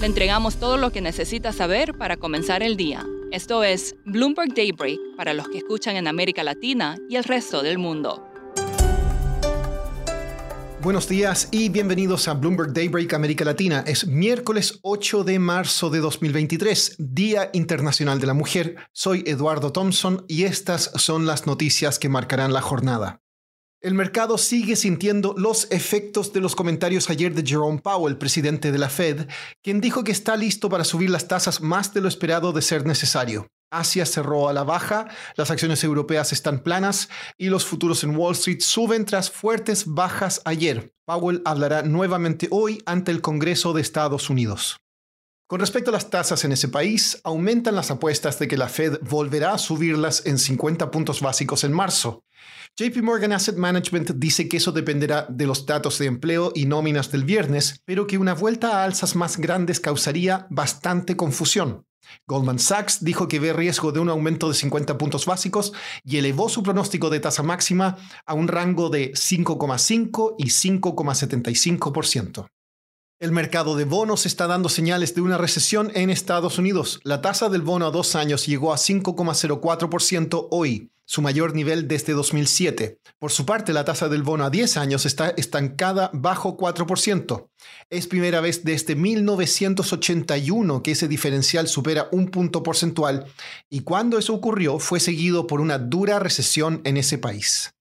Le entregamos todo lo que necesita saber para comenzar el día. Esto es Bloomberg Daybreak para los que escuchan en América Latina y el resto del mundo. Buenos días y bienvenidos a Bloomberg Daybreak América Latina. Es miércoles 8 de marzo de 2023, Día Internacional de la Mujer. Soy Eduardo Thompson y estas son las noticias que marcarán la jornada. El mercado sigue sintiendo los efectos de los comentarios ayer de Jerome Powell, presidente de la Fed, quien dijo que está listo para subir las tasas más de lo esperado de ser necesario. Asia cerró a la baja, las acciones europeas están planas y los futuros en Wall Street suben tras fuertes bajas ayer. Powell hablará nuevamente hoy ante el Congreso de Estados Unidos. Con respecto a las tasas en ese país, aumentan las apuestas de que la Fed volverá a subirlas en 50 puntos básicos en marzo. JP Morgan Asset Management dice que eso dependerá de los datos de empleo y nóminas del viernes, pero que una vuelta a alzas más grandes causaría bastante confusión. Goldman Sachs dijo que ve riesgo de un aumento de 50 puntos básicos y elevó su pronóstico de tasa máxima a un rango de 5,5 y 5,75%. El mercado de bonos está dando señales de una recesión en Estados Unidos. La tasa del bono a dos años llegó a 5,04% hoy, su mayor nivel desde 2007. Por su parte, la tasa del bono a 10 años está estancada bajo 4%. Es primera vez desde 1981 que ese diferencial supera un punto porcentual y cuando eso ocurrió fue seguido por una dura recesión en ese país.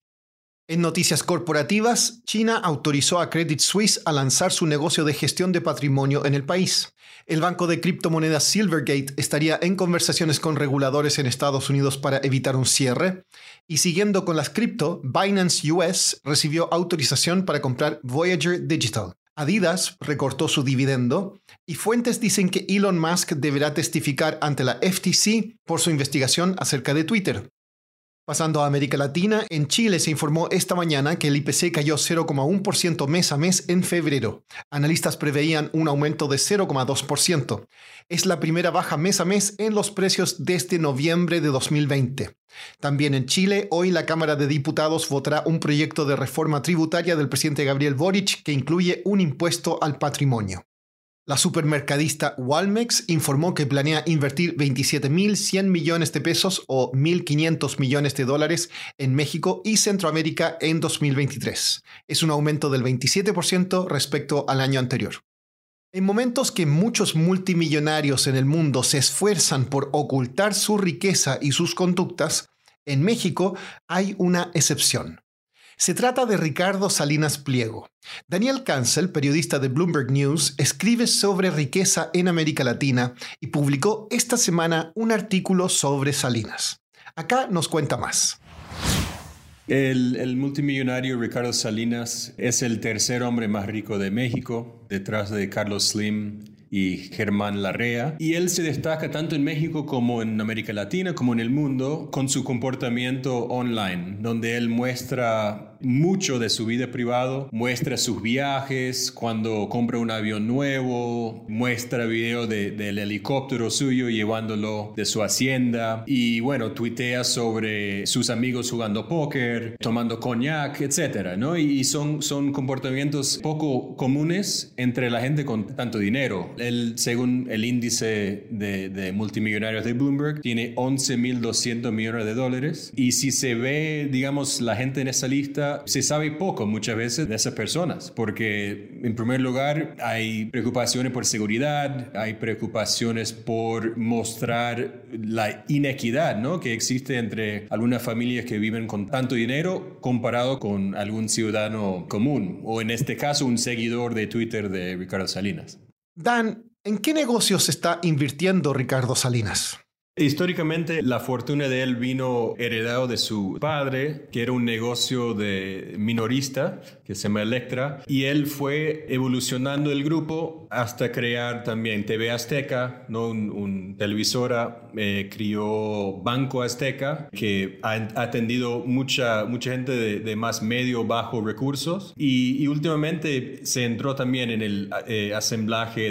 En noticias corporativas, China autorizó a Credit Suisse a lanzar su negocio de gestión de patrimonio en el país. El banco de criptomonedas Silvergate estaría en conversaciones con reguladores en Estados Unidos para evitar un cierre. Y siguiendo con las cripto, Binance US recibió autorización para comprar Voyager Digital. Adidas recortó su dividendo y fuentes dicen que Elon Musk deberá testificar ante la FTC por su investigación acerca de Twitter. Pasando a América Latina, en Chile se informó esta mañana que el IPC cayó 0,1% mes a mes en febrero. Analistas preveían un aumento de 0,2%. Es la primera baja mes a mes en los precios desde noviembre de 2020. También en Chile, hoy la Cámara de Diputados votará un proyecto de reforma tributaria del presidente Gabriel Boric que incluye un impuesto al patrimonio. La supermercadista Walmex informó que planea invertir 27.100 millones de pesos o 1.500 millones de dólares en México y Centroamérica en 2023. Es un aumento del 27% respecto al año anterior. En momentos que muchos multimillonarios en el mundo se esfuerzan por ocultar su riqueza y sus conductas, en México hay una excepción. Se trata de Ricardo Salinas Pliego. Daniel Cancel, periodista de Bloomberg News, escribe sobre riqueza en América Latina y publicó esta semana un artículo sobre Salinas. Acá nos cuenta más. El, el, multimillonario Ricardo Salinas es el tercer hombre más rico de México, detrás de Carlos Slim y Germán Larrea. Y él se destaca tanto en México como en América Latina, como en el mundo, con su comportamiento online, donde él muestra mucho de su vida privada, muestra sus viajes, cuando compra un avión nuevo, muestra video del helicóptero suyo llevándolo de su hacienda y bueno, tuitea sobre sus amigos jugando póker, tomando coñac, etcétera, ¿no? Y, son, son comportamientos poco comunes entre la gente con tanto dinero. Él, según el índice de, de multimillonarios de Bloomberg, tiene 11.200 millones de dólares y si se ve, digamos, la gente en esa lista, se sabe poco muchas veces de esas personas, porque en primer lugar hay preocupaciones por seguridad, hay preocupaciones por mostrar la inequidad ¿no? que existe entre algunas familias que viven con tanto dinero comparado con algún ciudadano común, o en este caso un seguidor de Twitter de Ricardo Salinas. Dan, ¿en qué negocios está invirtiendo Ricardo Salinas? Históricamente, la fortuna de él vino heredado de su padre, que era un negocio de minorista que se llama Electra, y él fue evolucionando el grupo hasta crear también TV Azteca, ¿no? un, televisora, eh, crió Banco Azteca, que ha atendido mucha, mucha gente de, más medio, bajo recursos, y, últimamente se entró también en el eh,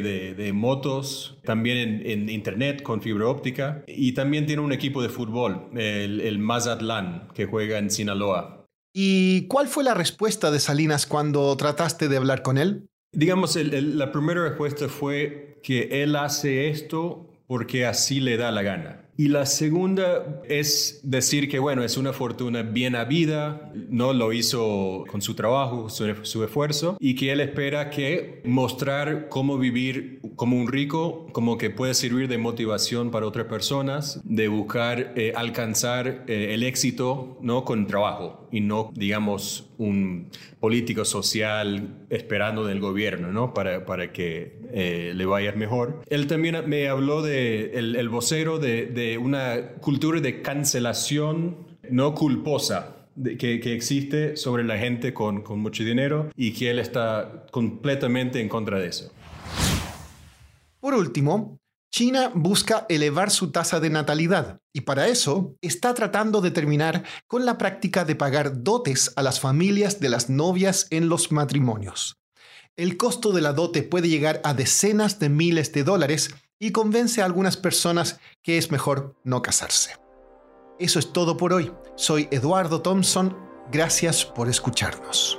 de, motos, también en, en Internet con fibra óptica y también tiene un equipo de fútbol, el, el Mazatlán, que juega en Sinaloa. ¿Y cuál fue la respuesta de Salinas cuando trataste de hablar con él? Digamos, la primera respuesta fue que él hace esto porque así le da la gana. Y la segunda es decir que, bueno, es una fortuna bien habida, no lo hizo con su trabajo, su, esfuerzo, y que él espera que mostrar cómo vivir como un rico, como que puede servir de motivación para otras personas, de buscar eh, alcanzar eh, el éxito, ¿no? Con trabajo y no, digamos, un político social esperando del gobierno, ¿no? Para, para que eh, le vaya mejor. Él también me habló de el, vocero de, una cultura de cancelación no culposa. que, existe sobre la gente con mucho dinero y que él está completamente en contra de eso. Por último, China busca elevar su tasa de natalidad y para eso está tratando de terminar con la práctica de pagar dotes a las familias de las novias en los matrimonios. El costo de la dote puede llegar a decenas de miles de dólares y convence a algunas personas que es mejor no casarse. Eso es todo por hoy. Soy Eduardo Thompson. Gracias por escucharnos.